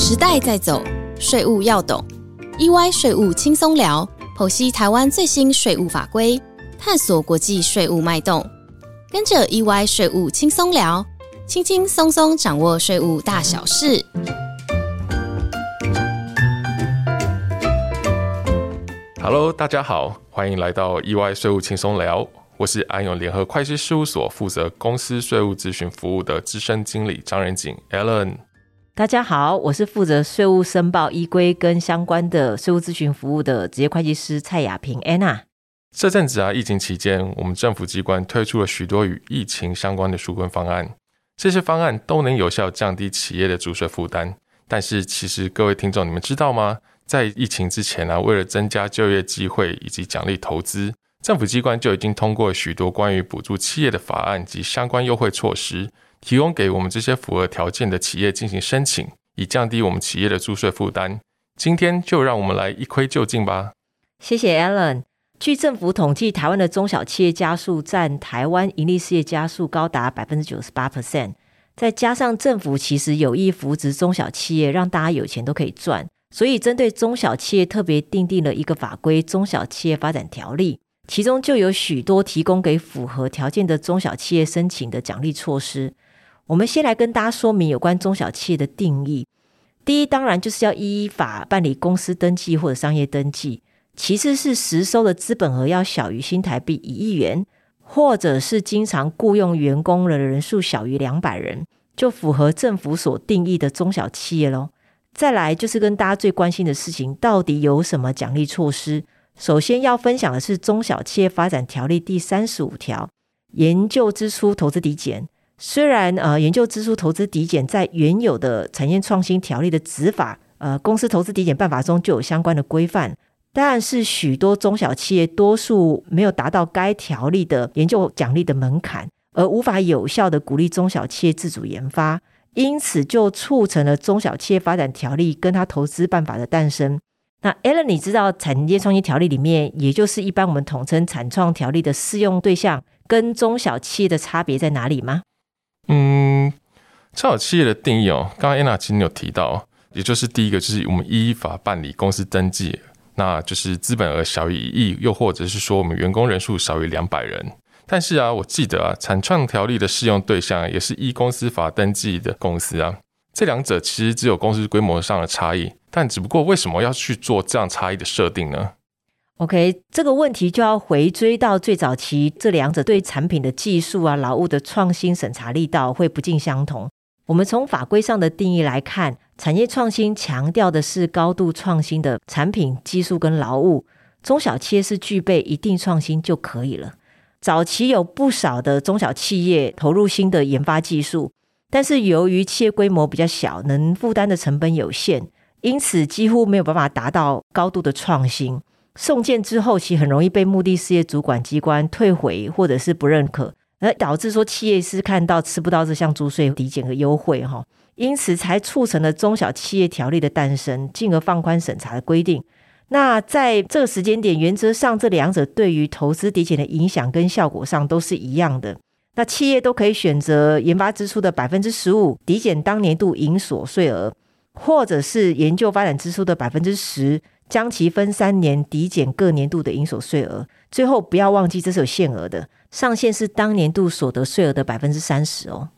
时代在走，税务要懂。EY 税务轻松聊，剖析台湾最新税务法规，探索国际税务脉动。跟着 EY 税务轻松聊，轻轻松松掌握税务大小事。Hello，大家好，欢迎来到 EY 税务轻松聊。我是安永联合会计师事务所负责公司税务咨询服务的资深经理张仁景 Alan。大家好，我是负责税务申报依规跟相关的税务咨询服务的职业会计师蔡雅萍 Anna。这阵子啊，疫情期间，我们政府机关推出了许多与疫情相关的纾困方案，这些方案都能有效降低企业的租税负担。但是，其实各位听众，你们知道吗？在疫情之前呢，为了增加就业机会以及奖励投资。政府机关就已经通过许多关于补助企业的法案及相关优惠措施，提供给我们这些符合条件的企业进行申请，以降低我们企业的租税负担。今天就让我们来一窥究竟吧。谢谢 Alan。据政府统计，台湾的中小企业家数占台湾盈利事业家数高达百分之九十八 percent，再加上政府其实有意扶植中小企业，让大家有钱都可以赚，所以针对中小企业特别订定了一个法规《中小企业发展条例》。其中就有许多提供给符合条件的中小企业申请的奖励措施。我们先来跟大家说明有关中小企业的定义。第一，当然就是要依法办理公司登记或者商业登记；其次是实收的资本额要小于新台币一亿元，或者是经常雇佣员工的人数小于两百人，就符合政府所定义的中小企业喽。再来就是跟大家最关心的事情，到底有什么奖励措施？首先要分享的是《中小企业发展条例》第三十五条，研究支出投资抵减。虽然呃，研究支出投资抵减在原有的产业创新条例的执法，呃，公司投资抵减办法中就有相关的规范，但是许多中小企业多数没有达到该条例的研究奖励的门槛，而无法有效的鼓励中小企业自主研发，因此就促成了《中小企业发展条例》跟它投资办法的诞生。那 Alan，你知道产业创新条例里面，也就是一般我们统称产创条例的适用对象跟中小企业的差别在哪里吗？嗯，中小企业的定义哦，刚刚 Anna 其实有提到，也就是第一个就是我们依法办理公司登记，那就是资本额小于一亿，又或者是说我们员工人数少于两百人。但是啊，我记得啊，产创条例的适用对象也是依公司法登记的公司啊。这两者其实只有公司规模上的差异，但只不过为什么要去做这样差异的设定呢？OK，这个问题就要回追到最早期，这两者对产品的技术啊、劳务的创新审查力道会不尽相同。我们从法规上的定义来看，产业创新强调的是高度创新的产品技术跟劳务，中小企业是具备一定创新就可以了。早期有不少的中小企业投入新的研发技术。但是由于企业规模比较小，能负担的成本有限，因此几乎没有办法达到高度的创新。送件之后，其很容易被目的事业主管机关退回或者是不认可，而导致说企业是看到吃不到这项租税抵减和优惠哈，因此才促成了中小企业条例的诞生，进而放宽审查的规定。那在这个时间点，原则上这两者对于投资抵减的影响跟效果上都是一样的。那企业都可以选择研发支出的百分之十五抵减当年度营所税额，或者是研究发展支出的百分之十，将其分三年抵减各年度的应所税额。最后不要忘记，这是有限额的，上限是当年度所得税额的百分之三十哦。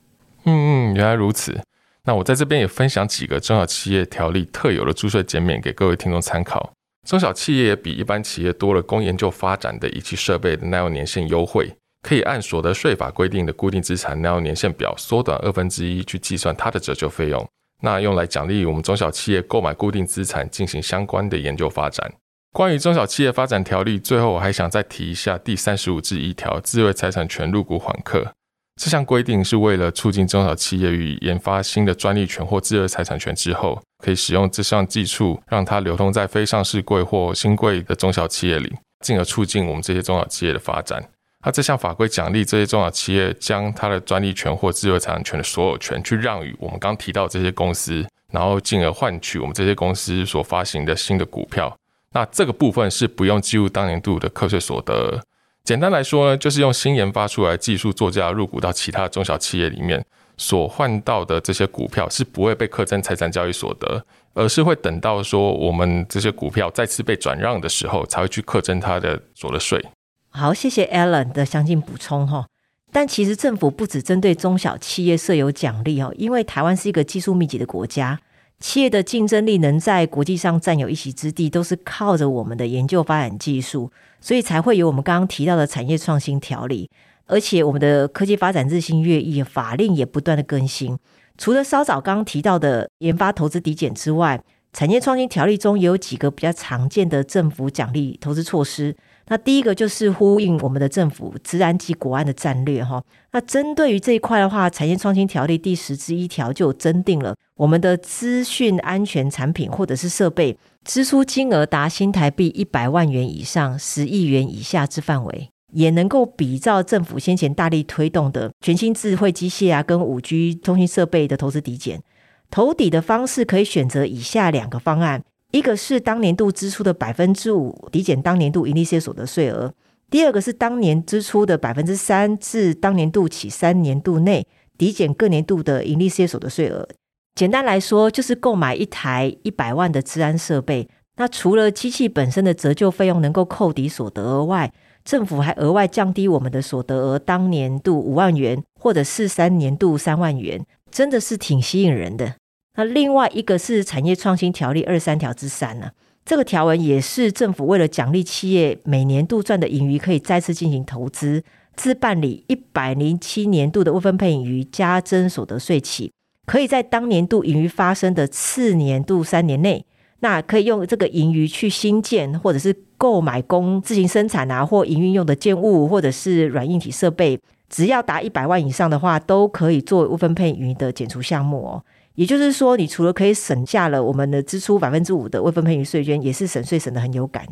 嗯嗯，原来如此。那我在这边也分享几个中小企业条例特有的注税减免给各位听众参考。中小企业也比一般企业多了供研究发展的仪器设备的耐用年限优惠。可以按所得税法规定的固定资产耐用年限表缩短二分之一去计算它的折旧费用，那用来奖励我们中小企业购买固定资产进行相关的研究发展。关于中小企业发展条例，最后我还想再提一下第三十五至一条智慧财产权入股缓课。这项规定是为了促进中小企业与研发新的专利权或智慧财产权之后，可以使用这项技术，让它流通在非上市柜或新柜的中小企业里，进而促进我们这些中小企业的发展。那这项法规奖励这些中小企业将它的专利权或智慧财产权的所有权去让与我们刚提到这些公司，然后进而换取我们这些公司所发行的新的股票。那这个部分是不用计入当年度的课税所得。简单来说呢，就是用新研发出来技术作价入股到其他中小企业里面，所换到的这些股票是不会被课征财产交易所得，而是会等到说我们这些股票再次被转让的时候，才会去课征它的所得税。好，谢谢 Alan 的详尽补充哈。但其实政府不只针对中小企业设有奖励哦，因为台湾是一个技术密集的国家，企业的竞争力能在国际上占有一席之地，都是靠着我们的研究发展技术，所以才会有我们刚刚提到的产业创新条例。而且我们的科技发展日新月异，法令也不断的更新。除了稍早刚刚提到的研发投资抵减之外，产业创新条例中也有几个比较常见的政府奖励投资措施。那第一个就是呼应我们的政府治安及国安的战略哈。那针对于这一块的话，产业创新条例第十之一条就增定了，我们的资讯安全产品或者是设备支出金额达新台币一百万元以上十亿元以下之范围，也能够比照政府先前大力推动的全新智慧机械啊跟五 G 通讯设备的投资抵减，投抵的方式可以选择以下两个方案。一个是当年度支出的百分之五抵减当年度盈利事业所得税额，第二个是当年支出的百分之三至当年度起三年度内抵减各年度的盈利事业所得税额。简单来说，就是购买一台一百万的治安设备，那除了机器本身的折旧费用能够扣抵所得额外，政府还额外降低我们的所得额，当年度五万元或者是三年度三万元，真的是挺吸引人的。那另外一个是产业创新条例二三条之三呢，这个条文也是政府为了奖励企业每年度赚的盈余可以再次进行投资，自办理一百零七年度的未分配盈余加征所得税起，可以在当年度盈余发生的次年度三年内，那可以用这个盈余去新建或者是购买供自行生产啊或营运用的建物或者是软硬体设备，只要达一百万以上的话，都可以做未分配盈余的减除项目哦。也就是说，你除了可以省下了我们的支出百分之五的未分配余税捐，也是省税省的很有感。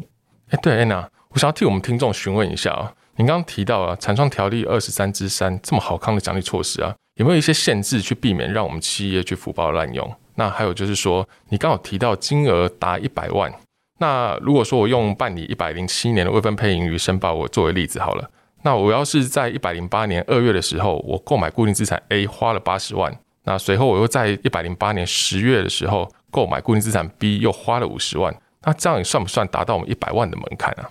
哎，对，安娜，我想要替我们听众询问一下啊，您刚刚提到啊，产创条例二十三之三这么好康的奖励措施啊，有没有一些限制去避免让我们企业去福报滥用？那还有就是说，你刚好提到金额达一百万，那如果说我用办理一百零七年的未分配盈余申报我作为例子好了，那我要是在一百零八年二月的时候，我购买固定资产 A 花了八十万。那随后我又在一百零八年十月的时候购买固定资产 B，又花了五十万。那这样也算不算达到我们一百万的门槛啊？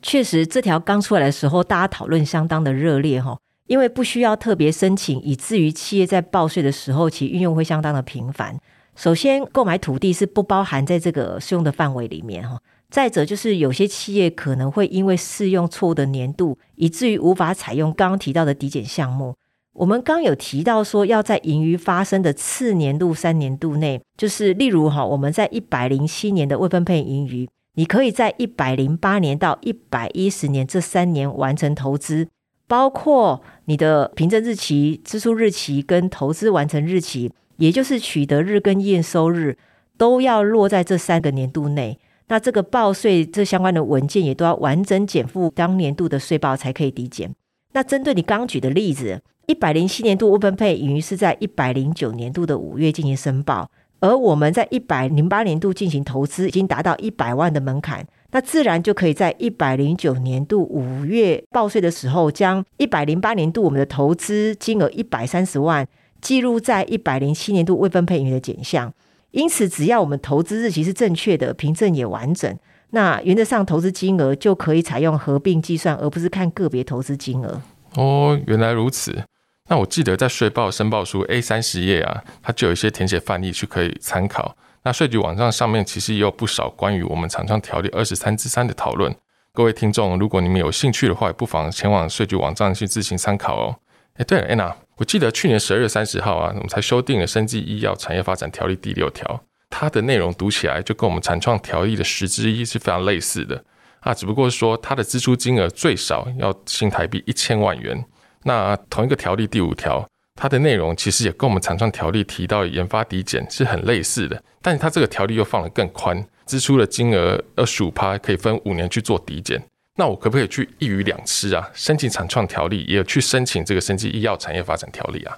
确实，这条刚出来的时候，大家讨论相当的热烈哈，因为不需要特别申请，以至于企业在报税的时候，其运用会相当的频繁。首先，购买土地是不包含在这个适用的范围里面哈。再者，就是有些企业可能会因为适用错误的年度，以至于无法采用刚刚提到的抵减项目。我们刚有提到说，要在盈余发生的次年度三年度内，就是例如哈，我们在一百零七年的未分配盈余，你可以在一百零八年到一百一十年这三年完成投资，包括你的凭证日期、支出日期跟投资完成日期，也就是取得日跟验收日，都要落在这三个年度内。那这个报税这相关的文件也都要完整减负当年度的税报才可以抵减。那针对你刚举的例子。一百零七年度未分配盈余是在一百零九年度的五月进行申报，而我们在一百零八年度进行投资，已经达到一百万的门槛，那自然就可以在一百零九年度五月报税的时候，将一百零八年度我们的投资金额一百三十万记录在一百零七年度未分配盈余的减项。因此，只要我们投资日期是正确的，凭证也完整，那原则上投资金额就可以采用合并计算，而不是看个别投资金额。哦，原来如此。那我记得在税报申报书 A 三十页啊，它就有一些填写范例去可以参考。那税局网站上面其实也有不少关于我们厂商条例二十三之三的讨论。各位听众，如果你们有兴趣的话，不妨前往税局网站去自行参考哦。哎，对了，Anna，我记得去年十二月三十号啊，我们才修订了生技医药产业发展条例第六条，它的内容读起来就跟我们产创条例的十之一是非常类似的啊，只不过说它的支出金额最少要新台币一千万元。那同一个条例第五条，它的内容其实也跟我们产创条例提到研发抵减是很类似的，但是它这个条例又放得更宽，支出的金额二十五趴可以分五年去做抵减。那我可不可以去一鱼两吃啊？申请产创条例，也有去申请这个生技医药产业发展条例啊？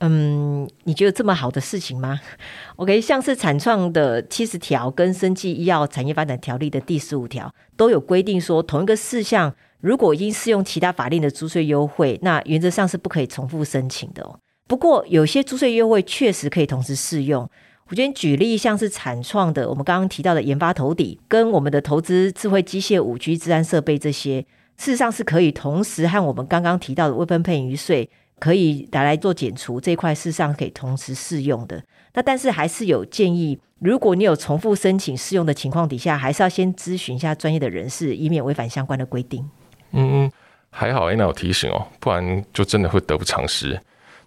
嗯，你觉得这么好的事情吗？OK，像是产创的七十条跟生技医药产业发展条例的第十五条都有规定说，同一个事项。如果已经适用其他法令的租税优惠，那原则上是不可以重复申请的哦。不过有些租税优惠确实可以同时适用。我今天举例，像是产创的，我们刚刚提到的研发投底，跟我们的投资智慧机械、五 G 治安设备这些，事实上是可以同时和我们刚刚提到的未分配余税可以拿来做减除这一块，事实上可以同时适用的。那但是还是有建议，如果你有重复申请适用的情况底下，还是要先咨询一下专业的人士，以免违反相关的规定。嗯嗯，还好 Anna 有提醒哦，不然就真的会得不偿失。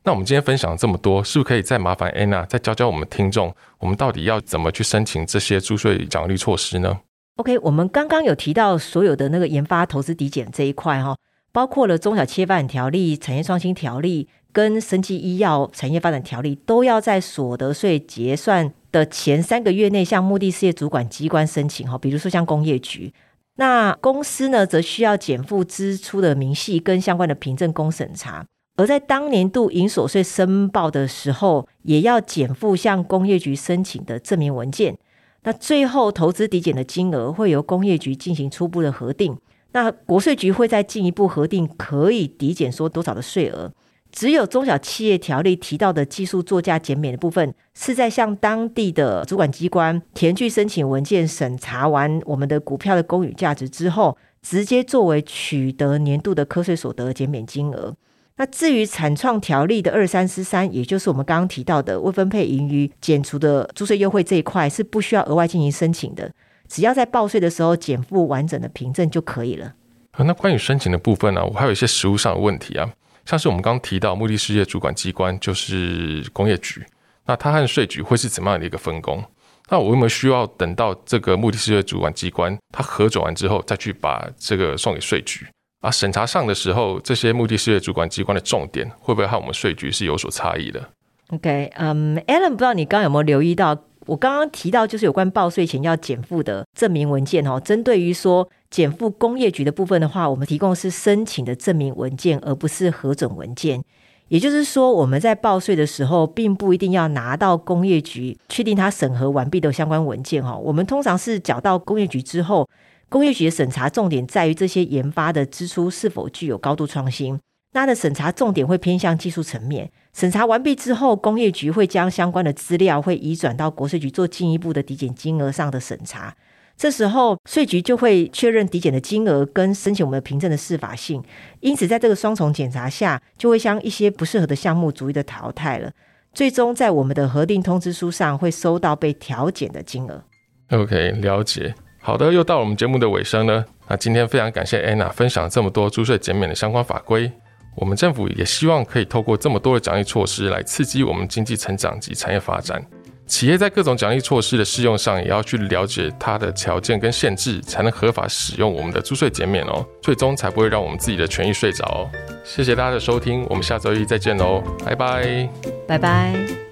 那我们今天分享这么多，是不是可以再麻烦 Anna 再教教我们听众，我们到底要怎么去申请这些租税奖励措施呢？OK，我们刚刚有提到所有的那个研发投资抵减这一块哈，包括了中小企业发展条例、产业创新条例跟生技医药产业发展条例，都要在所得税结算的前三个月内向目的事业主管机关申请哈，比如说像工业局，那公司呢则需要减负支出的明细跟相关的凭证供审查。而在当年度营所税申报的时候，也要减负向工业局申请的证明文件。那最后投资抵减的金额会由工业局进行初步的核定。那国税局会再进一步核定可以抵减说多少的税额。只有中小企业条例提到的技术作价减免的部分，是在向当地的主管机关填具申请文件、审查完我们的股票的公允价值之后，直接作为取得年度的课税所得减免金额。那至于产创条例的二三四三，也就是我们刚刚提到的未分配盈余减除的租税优惠这一块，是不需要额外进行申请的，只要在报税的时候减负完整的凭证就可以了。那关于申请的部分呢，我还有一些实务上的问题啊，像是我们刚提到目的事业主管机关就是工业局，那它和税局会是怎么样的一个分工？那我有没有需要等到这个目的事业主管机关它核准完之后，再去把这个送给税局？啊，审查上的时候，这些目的事业主管机关的重点会不会和我们税局是有所差异的？OK，嗯，Alan，不知道你刚刚有没有留意到，我刚刚提到就是有关报税前要减负的证明文件哦。针对于说减负工业局的部分的话，我们提供是申请的证明文件，而不是核准文件。也就是说，我们在报税的时候，并不一定要拿到工业局确定它审核完毕的相关文件哈。我们通常是缴到工业局之后。工业局的审查重点在于这些研发的支出是否具有高度创新，那的审查重点会偏向技术层面。审查完毕之后，工业局会将相关的资料会移转到国税局做进一步的抵减金额上的审查。这时候税局就会确认抵减的金额跟申请我们的凭证的适法性。因此，在这个双重检查下，就会将一些不适合的项目逐一的淘汰了。最终在我们的核定通知书上会收到被调减的金额。OK，了解。好的，又到我们节目的尾声呢。那今天非常感谢 Anna 分享这么多租税减免的相关法规。我们政府也希望可以透过这么多的奖励措施来刺激我们经济成长及产业发展。企业在各种奖励措施的适用上，也要去了解它的条件跟限制，才能合法使用我们的租税减免哦。最终才不会让我们自己的权益睡着哦。谢谢大家的收听，我们下周一再见喽，拜拜，拜拜。